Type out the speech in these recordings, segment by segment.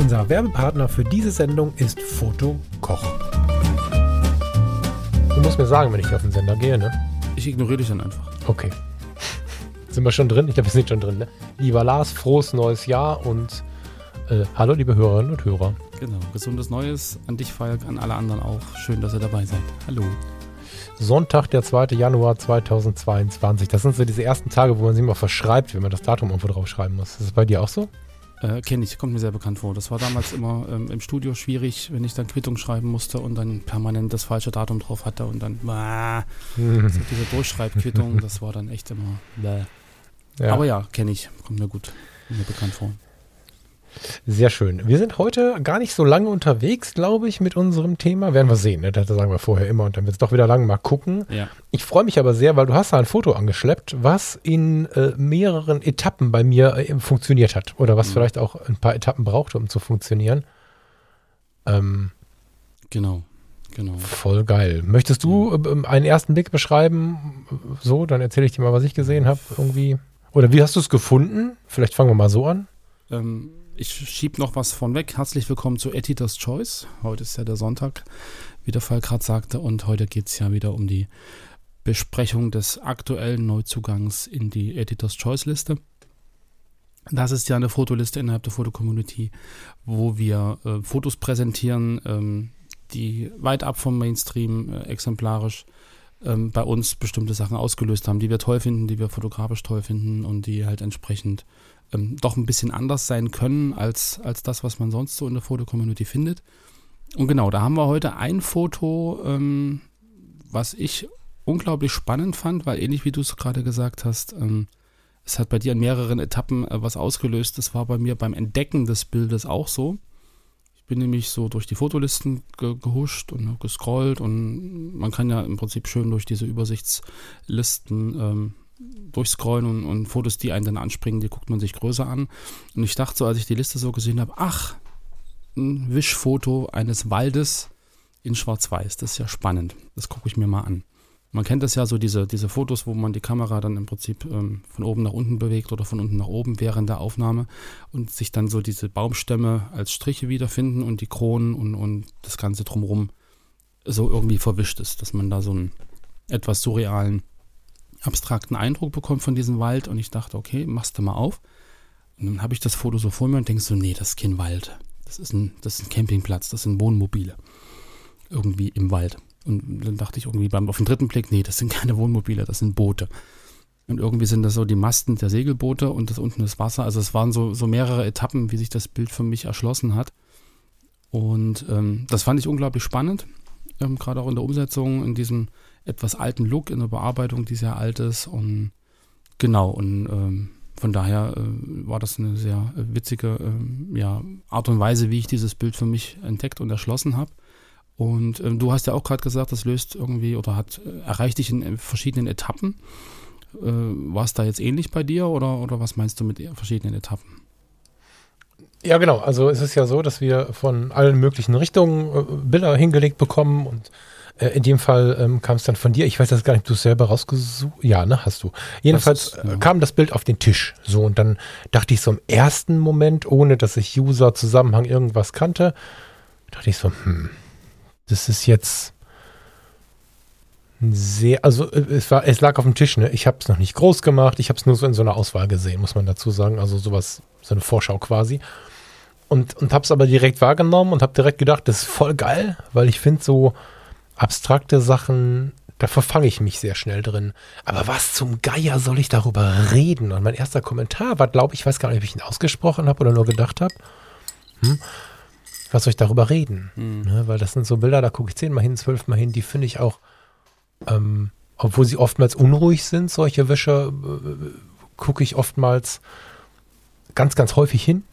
Unser Werbepartner für diese Sendung ist Foto Koch. Du musst mir sagen, wenn ich auf den Sender gehe, ne? Ich ignoriere dich dann einfach. Okay. Sind wir schon drin? Ich glaube, wir sind schon drin, ne? Lieber Lars, frohes neues Jahr und äh, hallo, liebe Hörerinnen und Hörer. Genau. Gesundes Neues an dich, Falk, an alle anderen auch. Schön, dass ihr dabei seid. Hallo. Sonntag, der 2. Januar 2022. Das sind so diese ersten Tage, wo man sich mal verschreibt, wenn man das Datum irgendwo draufschreiben muss. Ist das bei dir auch so? Äh, Kenne ich, kommt mir sehr bekannt vor. Das war damals immer ähm, im Studio schwierig, wenn ich dann Quittung schreiben musste und dann permanent das falsche Datum drauf hatte und dann ah, so diese Durchschreibquittung, das war dann echt immer bäh. Ja. Aber ja, kenne ich, kommt mir gut, mir bekannt vor. Sehr schön. Wir sind heute gar nicht so lange unterwegs, glaube ich, mit unserem Thema. Werden wir sehen, ne? das sagen wir vorher immer und dann wird es doch wieder lang. Mal gucken. Ja. Ich freue mich aber sehr, weil du hast da ein Foto angeschleppt, was in äh, mehreren Etappen bei mir äh, funktioniert hat. Oder was Mhm. vielleicht auch ein paar Etappen brauchte, um zu funktionieren. Ähm, Genau, genau. voll geil. Möchtest du äh, einen ersten Blick beschreiben? So, dann erzähle ich dir mal, was ich gesehen habe. Irgendwie. Oder wie hast du es gefunden? Vielleicht fangen wir mal so an. Ähm, ich schieb noch was von weg. Herzlich willkommen zu Editor's Choice. Heute ist ja der Sonntag, wie der Fall gerade sagte. Und heute geht es ja wieder um die Besprechung des aktuellen Neuzugangs in die Editor's Choice Liste. Das ist ja eine Fotoliste innerhalb der Fotocommunity, wo wir äh, Fotos präsentieren, ähm, die weit ab vom Mainstream äh, exemplarisch ähm, bei uns bestimmte Sachen ausgelöst haben, die wir toll finden, die wir fotografisch toll finden und die halt entsprechend ähm, doch ein bisschen anders sein können als, als das, was man sonst so in der Fotocommunity findet. Und genau, da haben wir heute ein Foto, ähm, was ich unglaublich spannend fand, weil ähnlich wie du es gerade gesagt hast, ähm, es hat bei dir in mehreren Etappen äh, was ausgelöst. Das war bei mir beim Entdecken des Bildes auch so. Bin nämlich so durch die Fotolisten ge gehuscht und gescrollt und man kann ja im Prinzip schön durch diese Übersichtslisten ähm, durchscrollen und, und Fotos, die einen dann anspringen, die guckt man sich größer an. Und ich dachte so, als ich die Liste so gesehen habe, ach, ein Wischfoto eines Waldes in Schwarz-Weiß. Das ist ja spannend. Das gucke ich mir mal an. Man kennt das ja so, diese, diese Fotos, wo man die Kamera dann im Prinzip ähm, von oben nach unten bewegt oder von unten nach oben während der Aufnahme und sich dann so diese Baumstämme als Striche wiederfinden und die Kronen und, und das Ganze drumherum so irgendwie verwischt ist, dass man da so einen etwas surrealen, abstrakten Eindruck bekommt von diesem Wald und ich dachte, okay, machst du mal auf. Und dann habe ich das Foto so vor mir und denke so, nee, das ist kein Wald. Das ist ein, das ist ein Campingplatz, das sind Wohnmobile. Irgendwie im Wald. Und dann dachte ich irgendwie beim, auf den dritten Blick, nee, das sind keine Wohnmobile, das sind Boote. Und irgendwie sind das so die Masten der Segelboote und das unten ist Wasser. Also es waren so, so mehrere Etappen, wie sich das Bild für mich erschlossen hat. Und ähm, das fand ich unglaublich spannend, ähm, gerade auch in der Umsetzung, in diesem etwas alten Look, in der Bearbeitung, die sehr alt ist. Und genau, und ähm, von daher äh, war das eine sehr äh, witzige ähm, ja, Art und Weise, wie ich dieses Bild für mich entdeckt und erschlossen habe. Und ähm, du hast ja auch gerade gesagt, das löst irgendwie oder hat äh, erreicht dich in, äh, verschiedenen Etappen. Äh, war es da jetzt ähnlich bei dir oder, oder was meinst du mit verschiedenen Etappen? Ja, genau. Also es ist ja so, dass wir von allen möglichen Richtungen äh, Bilder hingelegt bekommen und äh, in dem Fall ähm, kam es dann von dir. Ich weiß das gar nicht, ob du es selber rausgesucht. Ja, ne, hast du. Jedenfalls Das ist- ja. äh, kam das Bild auf den Tisch. So und dann dachte ich so im ersten Moment, ohne dass ich User Zusammenhang irgendwas kannte, dachte ich so, hm, das ist jetzt sehr, also äh, es war, es lag auf dem Tisch. Ne, ich habe es noch nicht groß gemacht. Ich habe es nur so in so einer Auswahl gesehen, muss man dazu sagen. Also sowas, so eine Vorschau quasi und, und habe es aber direkt wahrgenommen und habe direkt gedacht, das ist voll geil, weil ich finde so abstrakte Sachen, da verfange ich mich sehr schnell drin. Aber was zum Geier soll ich darüber reden? Und mein erster Kommentar war, glaube ich, weiß gar nicht, ob ich ihn ausgesprochen habe oder nur gedacht habe. Hm, was soll ich darüber reden? Ne, weil das sind so Bilder, da gucke ich zehnmal hin, zwölfmal hin, die finde ich auch, ähm, obwohl sie oftmals unruhig sind, solche Wäsche, äh, gucke ich oftmals ganz, ganz häufig hin.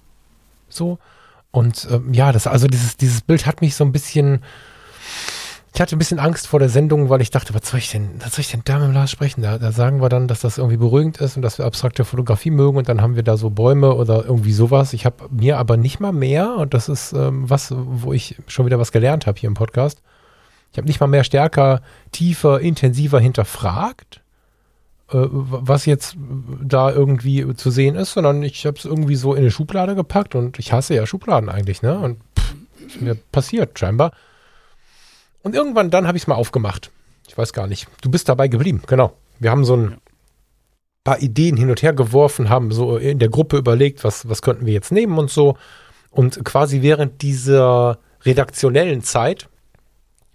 So. Und ähm, ja, das, also dieses, dieses Bild hat mich so ein bisschen, ich hatte ein bisschen Angst vor der Sendung, weil ich dachte, was soll ich denn, was soll ich denn da mit Lars sprechen? Da, da sagen wir dann, dass das irgendwie beruhigend ist und dass wir abstrakte Fotografie mögen und dann haben wir da so Bäume oder irgendwie sowas. Ich habe mir aber nicht mal mehr, und das ist ähm, was, wo ich schon wieder was gelernt habe hier im Podcast. Ich habe nicht mal mehr stärker, tiefer, intensiver hinterfragt, äh, was jetzt da irgendwie zu sehen ist, sondern ich habe es irgendwie so in eine Schublade gepackt und ich hasse ja Schubladen eigentlich, ne? Und pff, ist mir passiert scheinbar. Und irgendwann dann habe ich es mal aufgemacht. Ich weiß gar nicht. Du bist dabei geblieben, genau. Wir haben so ein paar Ideen hin und her geworfen, haben so in der Gruppe überlegt, was, was könnten wir jetzt nehmen und so. Und quasi während dieser redaktionellen Zeit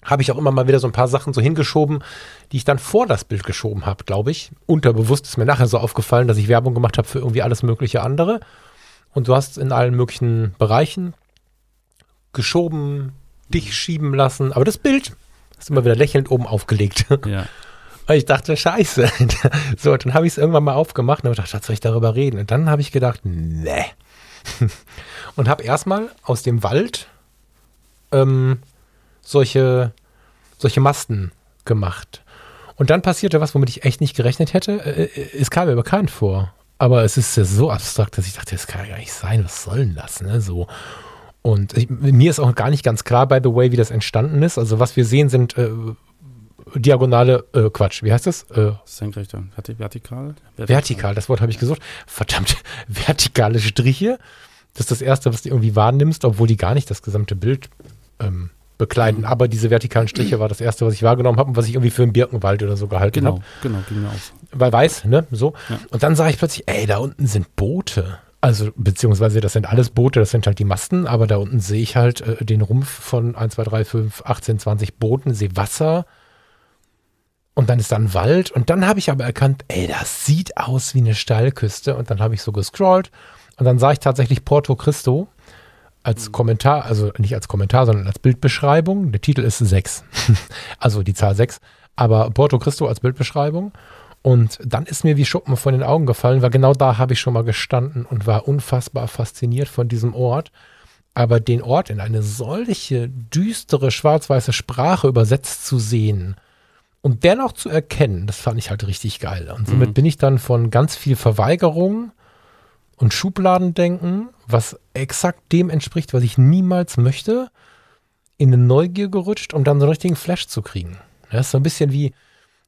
habe ich auch immer mal wieder so ein paar Sachen so hingeschoben, die ich dann vor das Bild geschoben habe, glaube ich. Unterbewusst ist mir nachher so aufgefallen, dass ich Werbung gemacht habe für irgendwie alles mögliche andere. Und du hast in allen möglichen Bereichen geschoben, dich schieben lassen, aber das Bild hast du immer wieder lächelnd oben aufgelegt. Ja. Und ich dachte, scheiße. so, dann habe ich es irgendwann mal aufgemacht und habe gedacht, was soll ich darüber reden? Und dann habe ich gedacht, nee. und habe erstmal aus dem Wald ähm, solche, solche Masten gemacht. Und dann passierte was, womit ich echt nicht gerechnet hätte. Äh, äh, Es kam mir bekannt vor. Aber es ist ja so abstrakt, dass ich dachte, das kann ja gar nicht sein. Was soll denn das? Ne? So. Und ich, mir ist auch gar nicht ganz klar, by the way, wie das entstanden ist. Also was wir sehen, sind äh, diagonale, äh, Quatsch, wie heißt das? Äh, Senkrechter. Verti- Vertikal? vertikal, das Wort habe ich gesucht. Verdammt, vertikale Striche. Das ist das Erste, was du irgendwie wahrnimmst, obwohl die gar nicht das gesamte Bild ähm, bekleiden. Aber diese vertikalen Striche war das Erste, was ich wahrgenommen habe und was ich irgendwie für einen Birkenwald oder so gehalten habe. Genau, genau, ging mir auch so. weil weiß, ne, so. Ja. Und dann sah ich plötzlich, ey, da unten sind Boote. Also, beziehungsweise das sind alles Boote, das sind halt die Masten, aber da unten sehe ich halt äh, den Rumpf von 1, 2, 3, 5, 18, 20 Booten, sehe Wasser und dann ist da ein Wald und dann habe ich aber erkannt, ey, das sieht aus wie eine Steilküste und dann habe ich so gescrollt und dann sah ich tatsächlich Porto Cristo als Kommentar, also nicht als Kommentar, sondern als Bildbeschreibung. Der Titel ist 6, also die Zahl 6, aber Porto Cristo als Bildbeschreibung. Und dann ist mir wie Schuppen von den Augen gefallen, weil genau da habe ich schon mal gestanden und war unfassbar fasziniert von diesem Ort. Aber den Ort in eine solche düstere schwarz-weiße Sprache übersetzt zu sehen und dennoch zu erkennen, das fand ich halt richtig geil. Und somit Mhm. bin ich dann von ganz viel Verweigerung und Schubladendenken, was exakt dem entspricht, was ich niemals möchte, in eine Neugier gerutscht, um dann so einen richtigen Flash zu kriegen. Das ist so ein bisschen wie,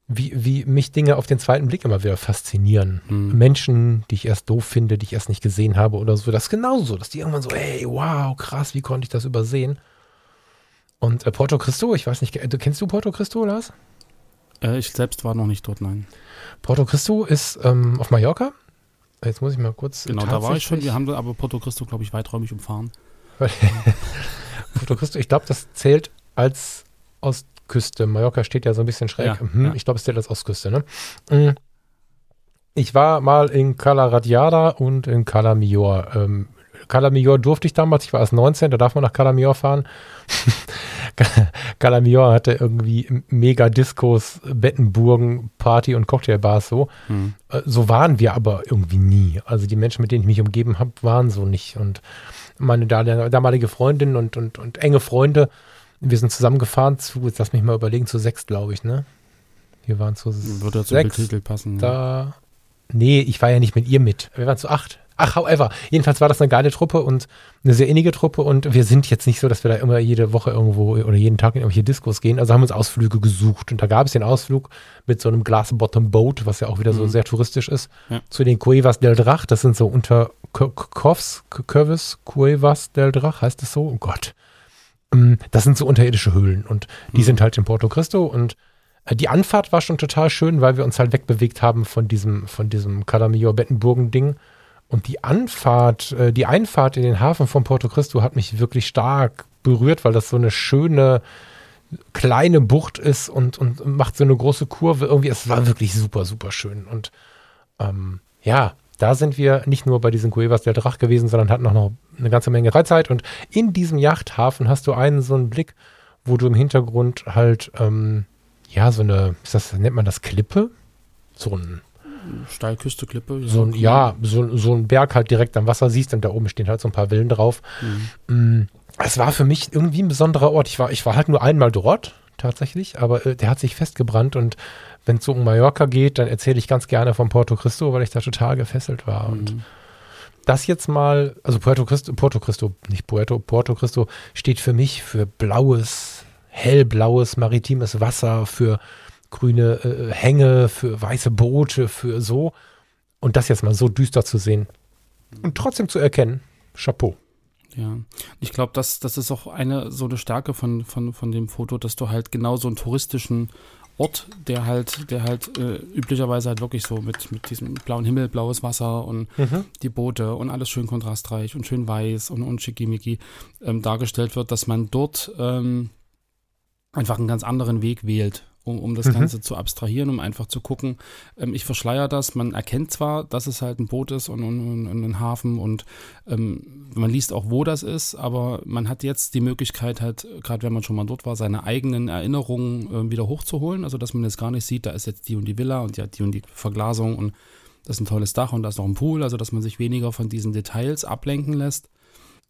wie, wie mich Dinge auf den zweiten Blick immer wieder faszinieren. Mhm. Menschen, die ich erst doof finde, die ich erst nicht gesehen habe oder so. Das ist genauso, dass die irgendwann so, ey, wow, krass, wie konnte ich das übersehen? Und äh, Porto Cristo, ich weiß nicht, äh, kennst du Porto Cristo, Lars? Äh, ich selbst war noch nicht dort, nein. Porto Cristo ist ähm, auf Mallorca. Jetzt muss ich mal kurz. Genau, da war ich schon. Wir haben aber Porto Cristo, glaube ich, weiträumig umfahren. Porto Cristo, ich glaube, das zählt als Ostküste. Mallorca steht ja so ein bisschen schräg. Ja, mhm, ja. Ich glaube, es zählt als Ostküste, ne? Mhm. Ich war mal in Cala Radiada und in Cala Mior. Ähm, Cala Mior durfte ich damals, ich war erst 19, da darf man nach Cala Mior fahren. Cala Mior hatte irgendwie mega Diskos, Bettenburgen, Party und Cocktailbars so. Hm. Äh, So waren wir aber irgendwie nie. Also die Menschen, mit denen ich mich umgeben habe, waren so nicht. Und meine da- damalige Freundin und, und, und enge Freunde, wir sind zusammengefahren zu, jetzt lass mich mal überlegen, zu sechs, glaube ich, ne? Wir waren zu Würde sechs. Bildtitel passen. Ja. Da. Nee, ich war ja nicht mit ihr mit. Wir waren zu acht. Ach, however. Jedenfalls war das eine geile Truppe und eine sehr innige Truppe und wir sind jetzt nicht so, dass wir da immer jede Woche irgendwo oder jeden Tag in irgendwelche Diskos gehen. Also haben uns Ausflüge gesucht und da gab es den Ausflug mit so einem Glass Bottom Boat, was ja auch wieder so Mhm. sehr touristisch ist, Ja. zu den Cuevas del Drach. Das sind so unter Kovs, Curvis, Cuevas del Drach, heißt das so? Oh Gott. Ähm, Das sind so unterirdische Höhlen und die Mhm. sind halt in Porto Cristo und äh, die Anfahrt war schon total schön, weil wir uns halt wegbewegt haben von diesem, von diesem Calamio-Bettenburgen-Ding. Und die Anfahrt, äh, die Einfahrt in den Hafen von Porto Cristo hat mich wirklich stark berührt, weil das so eine schöne kleine Bucht ist und, und macht so eine große Kurve. Irgendwie, es war wirklich super, super schön. Und ähm, ja, da sind wir nicht nur bei diesen Cuevas del Drach gewesen, sondern hatten auch noch eine ganze Menge Freizeit. Und in diesem Yachthafen hast du einen so einen Blick, wo du im Hintergrund halt, ähm, ja, so eine, ist das, nennt man das Klippe? So ein, Steilküste, Klippe. so ein, ja, so, so ein Berg halt direkt am Wasser siehst und da oben stehen halt so ein paar Villen drauf. Mhm. Mm, Es war für mich irgendwie ein besonderer Ort. Ich war, ich war halt nur einmal dort, tatsächlich, aber äh, der hat sich festgebrannt und wenn es so um Mallorca geht, dann erzähle ich ganz gerne von Porto Cristo, weil ich da total gefesselt war. Und Mhm. das jetzt mal, also Puerto Cristo, Porto Cristo, nicht Puerto, Porto Cristo steht für mich für blaues, hellblaues maritimes Wasser, für grüne äh, Hänge, für weiße Boote, für so. Und das jetzt mal so düster zu sehen und trotzdem zu erkennen, Chapeau. Ja, ich glaube, das, das ist auch eine so eine Stärke von, von, von dem Foto, dass du halt genau so einen touristischen Ort, der halt, der halt äh, üblicherweise halt wirklich so mit, mit diesem blauen Himmel, blaues Wasser und die Boote und alles schön kontrastreich und schön weiß und, und schickimicki ähm, dargestellt wird, dass man dort ähm, einfach einen ganz anderen Weg wählt, um, um das Mhm. Ganze zu abstrahieren, um einfach zu gucken. Ähm, ich verschleier das, man erkennt zwar, dass es halt ein Boot ist und, und, und, ein Hafen und ähm, man liest auch, wo das ist, aber man hat jetzt die Möglichkeit halt, gerade wenn man schon mal dort war, seine eigenen Erinnerungen äh, wieder hochzuholen, also dass man jetzt gar nicht sieht, da ist jetzt die und die Villa und ja, die und die Verglasung und das ist ein tolles Dach und da ist noch ein Pool, also dass man sich weniger von diesen Details ablenken lässt,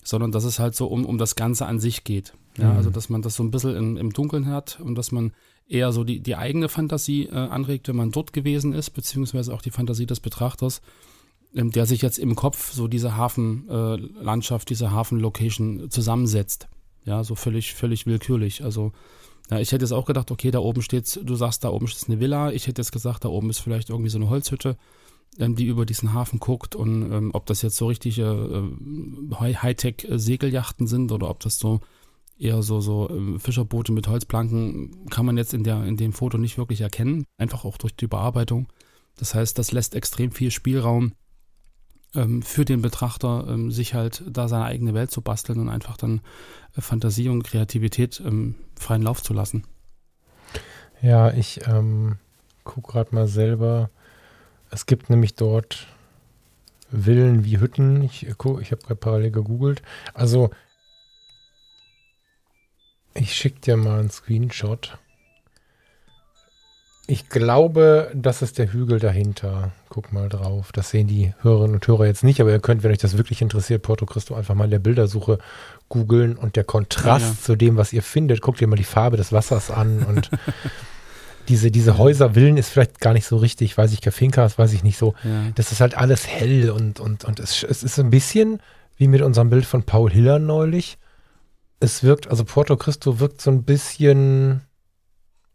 sondern dass es halt so um, um das Ganze an sich geht. Ja, Mhm. also dass man das so ein bisschen in, im Dunkeln hat und dass man eher so die, die eigene Fantasie äh, anregt, wenn man dort gewesen ist, beziehungsweise auch die Fantasie des Betrachters, ähm, der sich jetzt im Kopf so diese Hafenlandschaft, äh, diese Hafenlocation zusammensetzt. Ja, so völlig, völlig willkürlich. Also ja, ich hätte jetzt auch gedacht, okay, da oben steht, du sagst, da oben ist eine Villa. Ich hätte jetzt gesagt, da oben ist vielleicht irgendwie so eine Holzhütte, ähm, die über diesen Hafen guckt und ähm, ob das jetzt so richtige äh, High- Hightech-Segeljachten sind oder ob das so eher so, so ähm, Fischerboote mit Holzplanken kann man jetzt in, der, in dem Foto nicht wirklich erkennen, einfach auch durch die Bearbeitung. Das heißt, das lässt extrem viel Spielraum ähm, für den Betrachter, ähm, sich halt da seine eigene Welt zu basteln und einfach dann äh, Fantasie und Kreativität ähm, freien Lauf zu lassen. Ja, ich ähm, gucke gerade mal selber. Es gibt nämlich dort Villen wie Hütten. Ich, gu- ich habe gerade parallel gegoogelt. Also, ich schicke dir mal einen Screenshot. Ich glaube, das ist der Hügel dahinter. Guck mal drauf. Das sehen die Hörerinnen und Hörer jetzt nicht, aber ihr könnt, wenn euch das wirklich interessiert, Porto Cristo einfach mal in der Bildersuche googeln und der Kontrast Ja, ja. zu dem, was ihr findet, guckt ihr mal die Farbe des Wassers an und diese, diese Häuser, Villen ist vielleicht gar nicht so richtig, weiß ich, Kafinkas, weiß ich nicht so. Ja. Das ist halt alles hell und, und, und es, es ist ein bisschen wie mit unserem Bild von Paul Hiller neulich. Es wirkt, also Porto Cristo wirkt so ein bisschen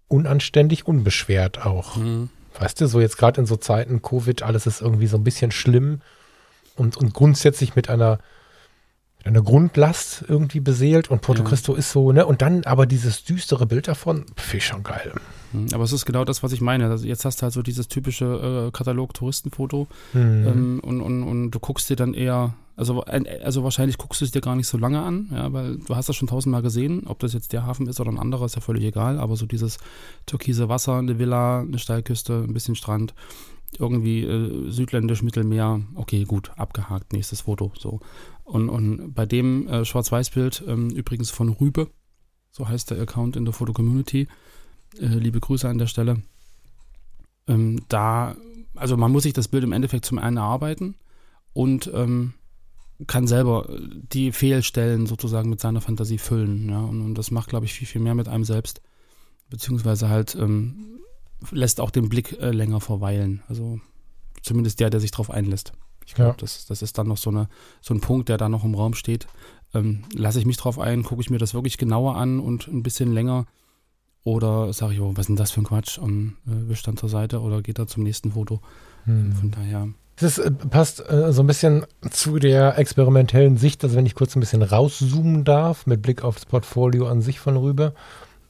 unanständig, unbeschwert auch. Mhm. Weißt du, so jetzt gerade in so Zeiten Covid, alles ist irgendwie so ein bisschen schlimm und, und grundsätzlich mit einer, mit einer Grundlast irgendwie beseelt und Porto Ja. Cristo ist so, ne? Und dann aber dieses düstere Bild davon, finde ich schon geil. Mhm. Aber es ist genau das, was ich meine. Also jetzt hast du halt so dieses typische äh, Katalog-Touristenfoto Hm. ähm, und, und, und du guckst dir dann eher, also, also wahrscheinlich guckst du es dir gar nicht so lange an, ja, weil du hast das schon tausendmal gesehen, ob das jetzt der Hafen ist oder ein anderer, ist ja völlig egal, aber so dieses türkise Wasser, eine Villa, eine Steilküste, ein bisschen Strand, irgendwie äh, südländisch, Mittelmeer, okay, gut, abgehakt, nächstes Foto, so. Und, und bei dem äh, Schwarz-Weiß-Bild, ähm, übrigens von Rübe, so heißt der Account in der Foto-Community, äh, liebe Grüße an der Stelle, ähm, da, also man muss sich das Bild im Endeffekt zum einen erarbeiten und ähm, kann selber die Fehlstellen sozusagen mit seiner Fantasie füllen. Ja? Und, und das macht, glaube ich, viel, viel mehr mit einem selbst. Beziehungsweise halt ähm, lässt auch den Blick äh, länger verweilen. Also zumindest der, der sich darauf einlässt. Ich glaube, Ja. das, das ist dann noch so, eine, so ein Punkt, der da noch im Raum steht. Ähm, lasse ich mich drauf ein, gucke ich mir das wirklich genauer an und ein bisschen länger. Oder sage ich, oh, was ist denn das für ein Quatsch? Und äh, wisch dann zur Seite oder geht da zum nächsten Foto. Hm. Von daher, Das äh, passt äh, so ein bisschen zu der experimentellen Sicht, also wenn ich kurz ein bisschen rauszoomen darf, mit Blick auf das Portfolio an sich von Rübe,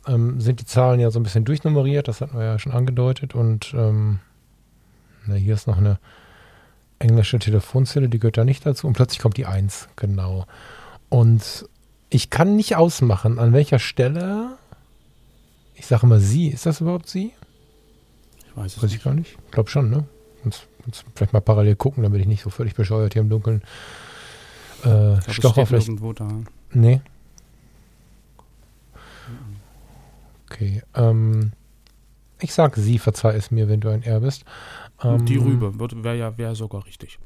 ähm, sind die Zahlen ja so ein bisschen durchnummeriert, das hatten wir ja schon angedeutet. Und ähm, na, hier ist noch eine englische Telefonzelle, die gehört da nicht dazu. Und plötzlich kommt die 1, genau. Und ich kann nicht ausmachen, an welcher Stelle, ich sage mal sie, ist das überhaupt sie? ich weiß es Weiß ich nicht. gar nicht. Ich glaube schon, ne? Sonst, sonst vielleicht mal parallel gucken, damit ich nicht so völlig bescheuert hier im Dunkeln äh, Ich glaub, Stocher vielleicht. irgendwo da. Nee. Okay. Ähm, ich sag sie, verzeih es mir, wenn du ein R bist. Die Ähm, Rübe wäre ja wär sogar richtig.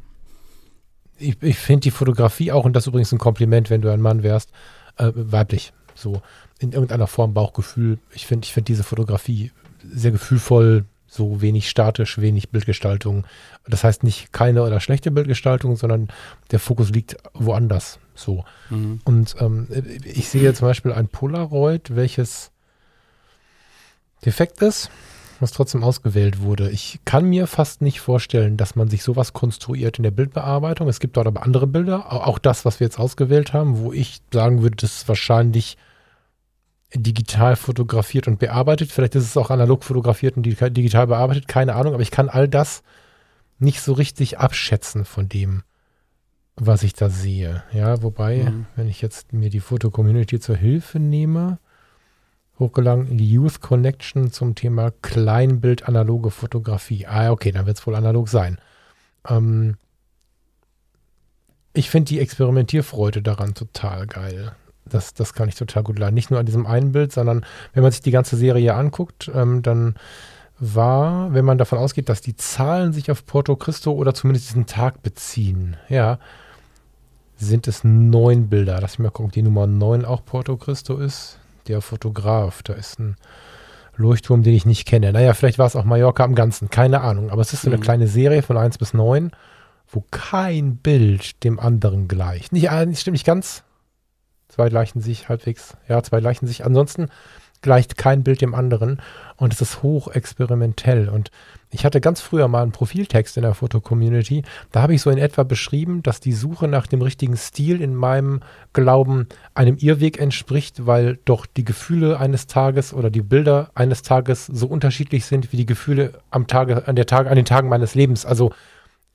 ich, ich finde die Fotografie auch, und das ist übrigens ein Kompliment, wenn du ein Mann wärst, äh, weiblich. So in irgendeiner Form Bauchgefühl. Ich finde ich finde diese Fotografie sehr gefühlvoll, so wenig statisch, wenig Bildgestaltung. Das heißt nicht keine oder schlechte Bildgestaltung, sondern der Fokus liegt woanders. So. Mhm. Und ähm, ich sehe zum Beispiel ein Polaroid, welches defekt ist, was trotzdem ausgewählt wurde. Ich kann mir fast nicht vorstellen, dass man sich sowas konstruiert in der Bildbearbeitung. Es gibt dort aber andere Bilder, au- auch das, was wir jetzt ausgewählt haben, wo ich sagen würde, das ist wahrscheinlich digital fotografiert und bearbeitet. Vielleicht ist es auch analog fotografiert und digital digital bearbeitet, keine Ahnung, aber ich kann all das nicht so richtig abschätzen von dem, was ich da sehe. Ja, wobei, Mhm. wenn ich jetzt mir die Foto-Community zur Hilfe nehme, hochgeladen in die Youth Connection zum Thema Kleinbild analoge Fotografie. Ah, okay, dann wird es wohl analog sein. Ähm, ich finde die Experimentierfreude daran total geil. Das, das kann ich total gut leiden. Nicht nur an diesem einen Bild, sondern wenn man sich die ganze Serie anguckt, ähm, dann war, wenn man davon ausgeht, dass die Zahlen sich auf Porto Cristo oder zumindest diesen Tag beziehen, ja, sind es neun Bilder. Lass mich mal gucken, ob die Nummer neun auch Porto Cristo ist. Der Fotograf, da ist ein Leuchtturm, den ich nicht kenne. Naja, vielleicht war es auch Mallorca am Ganzen, keine Ahnung. Aber es ist so eine Mhm. kleine Serie von 1 bis 9, wo kein Bild dem anderen gleicht. Nicht, äh, nicht stimmt nicht ganz. Zwei gleichen sich halbwegs. Ja, zwei gleichen sich. Ansonsten gleicht kein Bild dem anderen und es ist hoch experimentell. Und ich hatte ganz früher mal einen Profiltext in der Foto-Community. Da habe ich so in etwa beschrieben, dass die Suche nach dem richtigen Stil in meinem Glauben einem Irrweg entspricht, weil doch die Gefühle eines Tages oder die Bilder eines Tages so unterschiedlich sind wie die Gefühle am Tage, an der Tage, an den Tagen meines Lebens. Also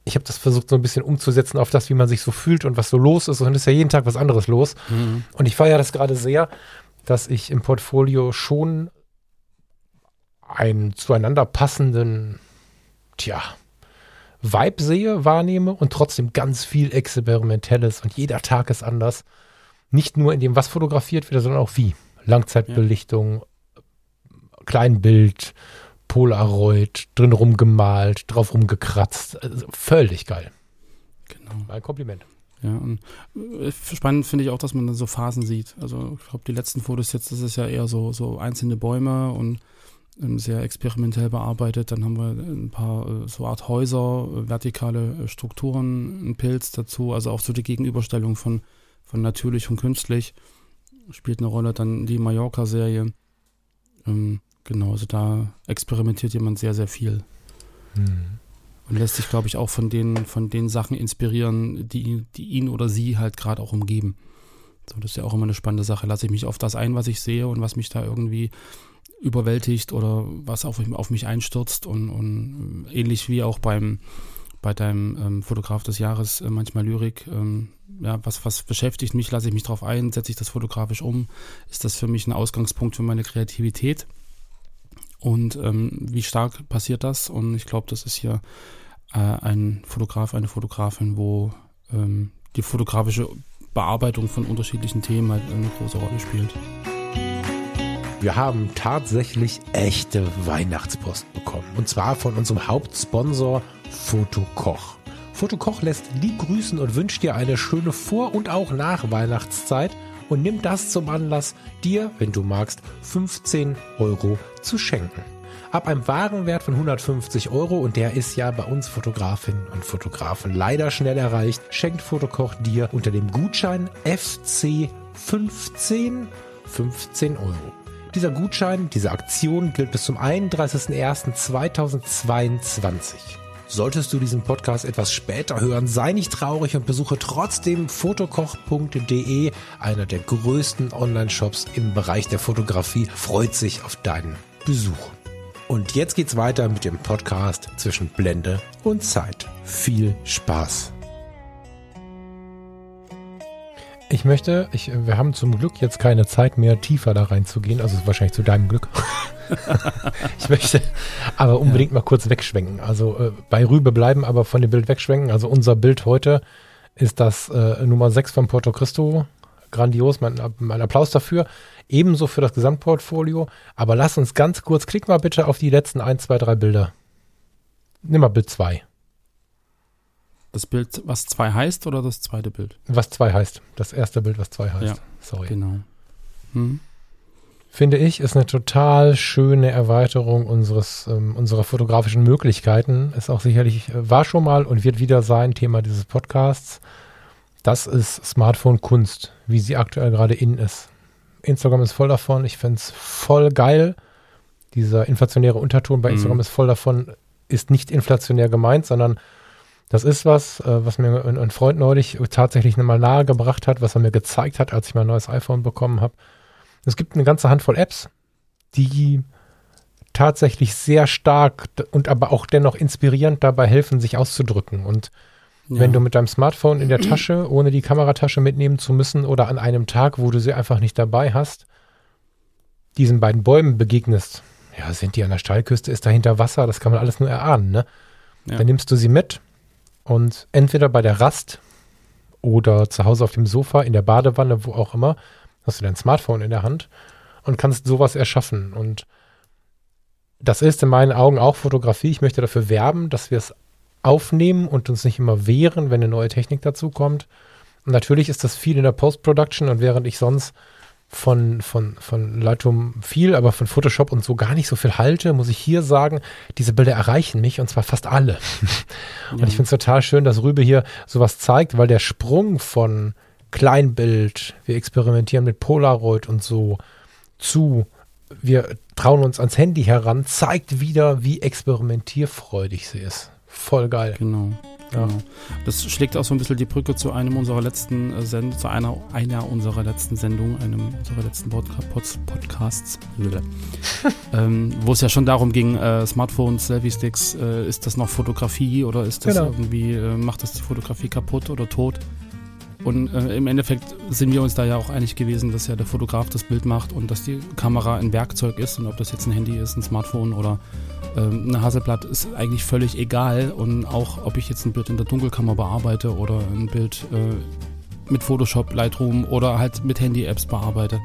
ich habe das versucht so ein bisschen umzusetzen auf das, wie man sich so fühlt und was so los ist. Und es ist ja jeden Tag was anderes los. Mhm. Und ich feiere das gerade sehr, dass ich im Portfolio schon einen zueinander passenden, tja, Vibe sehe, wahrnehme und trotzdem ganz viel Experimentelles und jeder Tag ist anders. Nicht nur in dem, was fotografiert wird, sondern auch wie. Langzeitbelichtung, Kleinbild, Polaroid, drin rumgemalt, drauf rumgekratzt. Also völlig geil. Genau. Ein Kompliment. Ja, und äh, spannend finde ich auch, dass man dann so Phasen sieht. Also ich glaube, die letzten Fotos jetzt, das ist ja eher so, so einzelne Bäume und ähm, sehr experimentell bearbeitet. Dann haben wir ein paar äh, so Art Häuser, äh, vertikale Strukturen, ein Pilz dazu. Also auch so die Gegenüberstellung von, von natürlich und künstlich spielt eine Rolle. Dann die Mallorca-Serie. Ähm, genau, also da experimentiert jemand sehr, sehr viel. Hm. Und lässt sich, glaube ich, auch von den, von den Sachen inspirieren, die, die ihn oder sie halt gerade auch umgeben. So, das ist ja auch immer eine spannende Sache. Lasse ich mich auf das ein, was ich sehe und was mich da irgendwie überwältigt oder was auf, auf mich einstürzt und, und äh, ähnlich wie auch beim bei deinem ähm, Fotograf des Jahres äh, manchmal Lyrik, ähm, ja, was, was beschäftigt mich, lasse ich mich drauf ein, setze ich das fotografisch um, ist das für mich ein Ausgangspunkt für meine Kreativität und ähm, wie stark passiert das und ich glaube, das ist hier äh, ein Fotograf, eine Fotografin, wo ähm, die fotografische Bearbeitung von unterschiedlichen Themen halt eine große Rolle spielt. Wir haben tatsächlich echte Weihnachtspost bekommen. Und zwar von unserem Hauptsponsor Fotokoch. Fotokoch lässt lieb grüßen und wünscht dir eine schöne Vor- und auch Nachweihnachtszeit und nimmt das zum Anlass, dir, wenn du magst, 15 Euro zu schenken. Ab einem Warenwert von 150 Euro, und der ist ja bei uns Fotografinnen und Fotografen leider schnell erreicht, schenkt Fotokoch dir unter dem Gutschein FC15 15 Euro. Dieser Gutschein, diese Aktion gilt bis zum 31.01.2022. Solltest du diesen Podcast etwas später hören, sei nicht traurig und besuche trotzdem fotokoch.de, einer der größten Online-Shops im Bereich der Fotografie, freut sich auf deinen Besuch. Und jetzt geht's weiter mit dem Podcast zwischen Blende und Zeit. Viel Spaß! Ich möchte, ich, wir haben zum Glück jetzt keine Zeit mehr, tiefer da reinzugehen, also wahrscheinlich zu deinem Glück. ich möchte aber unbedingt mal kurz wegschwenken. Also äh, bei Rübe bleiben, aber von dem Bild wegschwenken. Also unser Bild heute ist das äh, Nummer 6 von Porto Cristo. Grandios, mein, mein Applaus dafür. Ebenso für das Gesamtportfolio. Aber lass uns ganz kurz, klick mal bitte auf die letzten 1, 2, 3 Bilder. Nimm mal Bild 2. Das Bild, was 2 heißt oder das zweite Bild? Was 2 heißt. Das erste Bild, was 2 heißt. Ja, Sorry. Genau. Hm? Finde ich, ist eine total schöne Erweiterung unseres, ähm, unserer fotografischen Möglichkeiten. Ist auch sicherlich, äh, war schon mal und wird wieder sein Thema dieses Podcasts. Das ist Smartphone-Kunst, wie sie aktuell gerade in ist. Instagram ist voll davon. Ich finde es voll geil. Dieser inflationäre Unterton bei Mhm. Instagram ist voll davon, ist nicht inflationär gemeint, sondern das ist was, äh, was mir ein, ein Freund neulich tatsächlich nochmal nahegebracht hat, was er mir gezeigt hat, als ich mein neues iPhone bekommen habe. Es gibt eine ganze Handvoll Apps, die tatsächlich sehr stark und aber auch dennoch inspirierend dabei helfen, sich auszudrücken. Und Ja. wenn du mit deinem Smartphone in der Tasche, ohne die Kameratasche mitnehmen zu müssen oder an einem Tag, wo du sie einfach nicht dabei hast, diesen beiden Bäumen begegnest, ja, sind die an der Steilküste, ist dahinter Wasser, das kann man alles nur erahnen, ne? Ja. Dann nimmst du sie mit und entweder bei der Rast oder zu Hause auf dem Sofa, in der Badewanne, wo auch immer, hast du dein Smartphone in der Hand und kannst sowas erschaffen. Und das ist in meinen Augen auch Fotografie. Ich möchte dafür werben, dass wir es aufnehmen und uns nicht immer wehren, wenn eine neue Technik dazu kommt. Und natürlich ist das viel in der Post-Production und während ich sonst von, von, von Lightroom viel, aber von Photoshop und so gar nicht so viel halte, muss ich hier sagen, diese Bilder erreichen mich und zwar fast alle. Und ich finde es total schön, dass Rübe hier sowas zeigt, weil der Sprung von Kleinbild, wir experimentieren mit Polaroid und so, zu wir trauen uns ans Handy heran, zeigt wieder, wie experimentierfreudig sie ist. Voll geil. Genau. Ja. genau. Das schlägt auch so ein bisschen die Brücke zu einem unserer letzten äh, Send zu einer, einer unserer letzten Sendungen, einem unserer letzten Pod Podcasts, ähm, wo es ja schon darum ging, äh, Smartphones, Selfie-Sticks, äh, ist das noch Fotografie oder ist das Genau. irgendwie, äh, macht das die Fotografie kaputt oder tot? Und äh, im Endeffekt sind wir uns da ja auch einig gewesen, dass ja der Fotograf das Bild macht und dass die Kamera ein Werkzeug ist und ob das jetzt ein Handy ist, ein Smartphone oder ähm, eine Hasselblatt ist eigentlich völlig egal und auch ob ich jetzt ein Bild in der Dunkelkammer bearbeite oder ein Bild äh, mit Photoshop, Lightroom oder halt mit Handy-Apps bearbeite.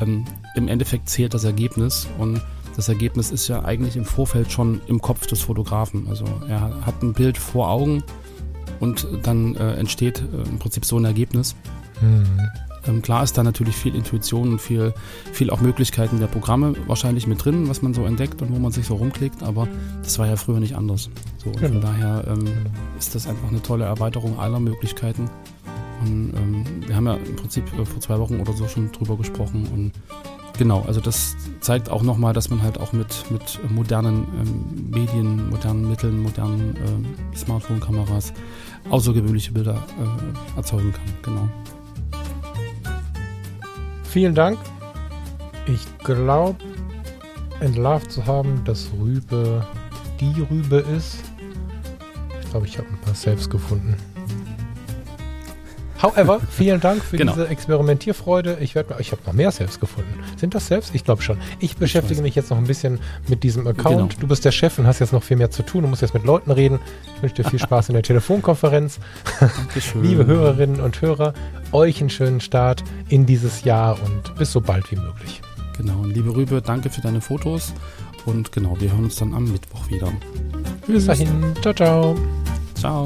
Ähm, Im Endeffekt zählt das Ergebnis und das Ergebnis ist ja eigentlich im Vorfeld schon im Kopf des Fotografen. Also er hat ein Bild vor Augen und dann äh, entsteht äh, im Prinzip so ein Ergebnis. Mhm. Ähm, klar ist da natürlich viel Intuition und viel, viel auch Möglichkeiten der Programme wahrscheinlich mit drin, was man so entdeckt und wo man sich so rumklickt, aber das war ja früher nicht anders. So, und Genau. Von daher ähm, ist das einfach eine tolle Erweiterung aller Möglichkeiten. Und ähm, wir haben ja im Prinzip äh, vor zwei Wochen oder so schon drüber gesprochen und genau, also das zeigt auch nochmal, dass man halt auch mit, mit modernen ähm, Medien, modernen Mitteln, modernen ähm, Smartphone-Kameras außergewöhnliche Bilder äh, erzeugen kann. Genau. Vielen Dank. Ich glaube, entlarvt zu haben, dass Rübe die Rübe ist. Ich glaube, ich habe ein paar Saves gefunden. However, vielen Dank für Genau. diese Experimentierfreude. Ich, werd ich habe noch mehr Saves gefunden. Sind das Saves? Ich glaube schon. Ich beschäftige weiß. mich jetzt noch ein bisschen mit diesem Account. Genau. Du bist der Chef und hast jetzt noch viel mehr zu tun. Du musst jetzt mit Leuten reden. Ich wünsche dir viel Spaß in der Telefonkonferenz. Dankeschön. Liebe Hörerinnen und Hörer, euch einen schönen Start in dieses Jahr und bis so bald wie möglich. Genau, und liebe Rübe, danke für deine Fotos. Und genau, wir hören uns dann am Mittwoch wieder. Bis dahin. Ciao, ciao. Ciao.